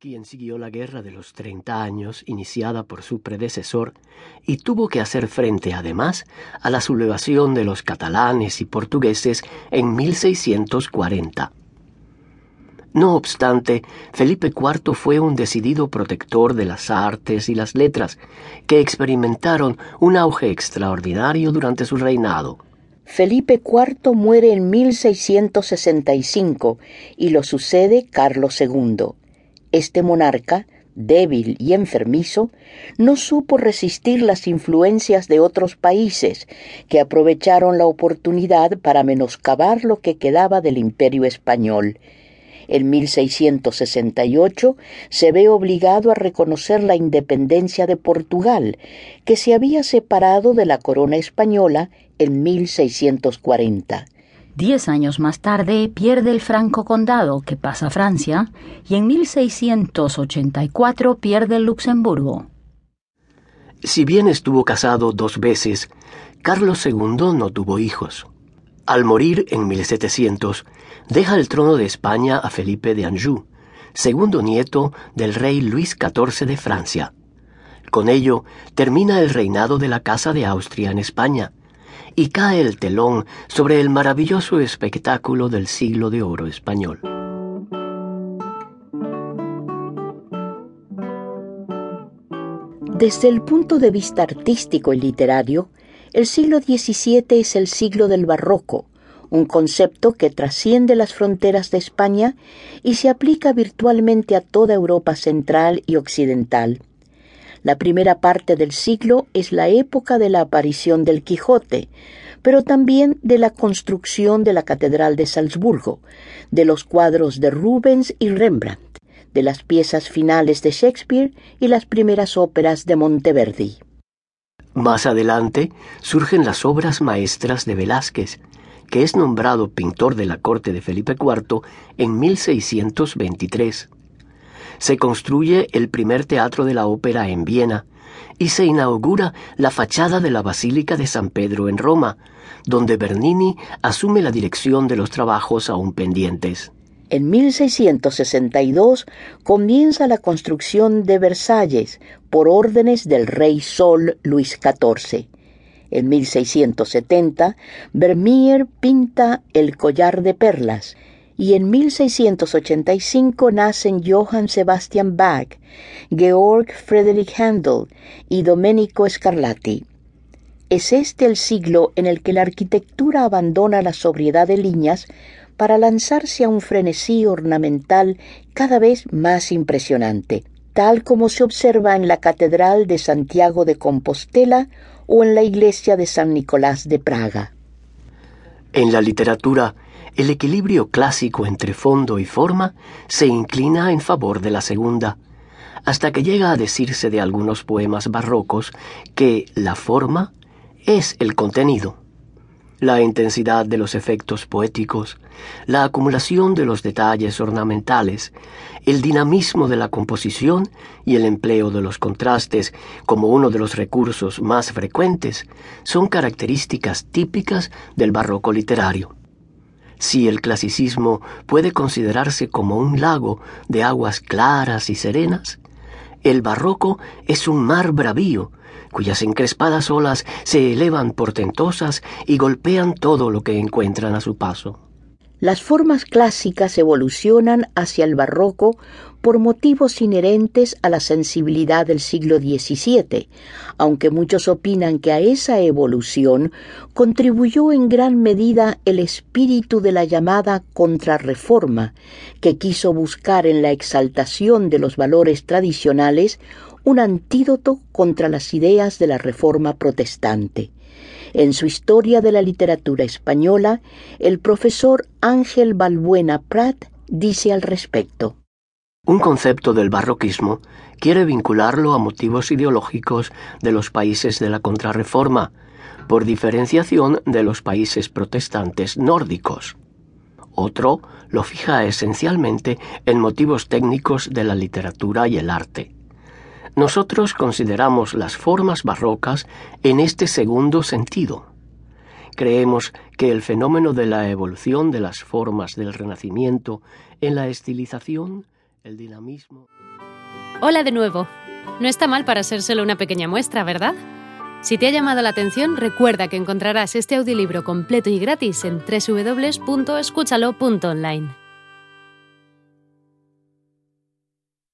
Quien siguió la guerra de los 30 años iniciada por su predecesor y tuvo que hacer frente además a la sublevación de los catalanes y portugueses en 1640. No obstante, Felipe IV fue un decidido protector de las artes y las letras, que experimentaron un auge extraordinario durante su reinado. Felipe IV muere en 1665 y lo sucede Carlos II. Este monarca, débil y enfermizo, no supo resistir las influencias de otros países que aprovecharon la oportunidad para menoscabar lo que quedaba del imperio español. En 1668 se ve obligado a reconocer la independencia de Portugal, que se había separado de la corona española en 1640. Diez años más tarde pierde el Franco Condado, que pasa a Francia, y en 1684 pierde el Luxemburgo. Si bien estuvo casado dos veces, Carlos II no tuvo hijos. Al morir en 1700, deja el trono de España a Felipe de Anjou, segundo nieto del rey Luis XIV de Francia. Con ello termina el reinado de la Casa de Austria en España, y cae el telón sobre el maravilloso espectáculo del siglo de oro español. Desde el punto de vista artístico y literario, el siglo XVII es el siglo del barroco, un concepto que trasciende las fronteras de España y se aplica virtualmente a toda Europa central y occidental. La primera parte del siglo es la época de la aparición del Quijote, pero también de la construcción de la Catedral de Salzburgo, de los cuadros de Rubens y Rembrandt, de las piezas finales de Shakespeare y las primeras óperas de Monteverdi. Más adelante surgen las obras maestras de Velázquez, que es nombrado pintor de la corte de Felipe IV en 1623 se construye el primer teatro de la ópera en Viena y se inaugura la fachada de la Basílica de San Pedro en Roma, donde Bernini asume la dirección de los trabajos aún pendientes. En 1662 comienza la construcción de Versalles por órdenes del rey Sol Luis XIV. En 1670, Vermeer pinta El collar de perlas y en 1685 nacen Johann Sebastian Bach, Georg Friedrich Handel y Domenico Scarlatti. Es este el siglo en el que la arquitectura abandona la sobriedad de líneas para lanzarse a un frenesí ornamental cada vez más impresionante, tal como se observa en la Catedral de Santiago de Compostela o en la iglesia de San Nicolás de Praga. En la literatura, el equilibrio clásico entre fondo y forma se inclina en favor de la segunda, hasta que llega a decirse de algunos poemas barrocos que la forma es el contenido. La intensidad de los efectos poéticos, la acumulación de los detalles ornamentales, el dinamismo de la composición y el empleo de los contrastes como uno de los recursos más frecuentes son características típicas del barroco literario. Si el clasicismo puede considerarse como un lago de aguas claras y serenas, el barroco es un mar bravío, cuyas encrespadas olas se elevan portentosas y golpean todo lo que encuentran a su paso. Las formas clásicas evolucionan hacia el barroco por motivos inherentes a la sensibilidad del siglo XVII, aunque muchos opinan que a esa evolución contribuyó en gran medida el espíritu de la llamada contrarreforma, que quiso buscar en la exaltación de los valores tradicionales un antídoto contra las ideas de la reforma protestante. En su Historia de la Literatura Española, el profesor Ángel Balbuena Prat dice al respecto. Un concepto del barroquismo quiere vincularlo a motivos ideológicos de los países de la contrarreforma, por diferenciación de los países protestantes nórdicos. Otro lo fija esencialmente en motivos técnicos de la literatura y el arte. Nosotros consideramos las formas barrocas en este segundo sentido. Creemos que el fenómeno de la evolución de las formas del Renacimiento en la estilización, el dinamismo. Hola de nuevo. No está mal para ser solo una pequeña muestra, ¿verdad? Si te ha llamado la atención, recuerda que encontrarás este audiolibro completo y gratis en www.escúchalo.online.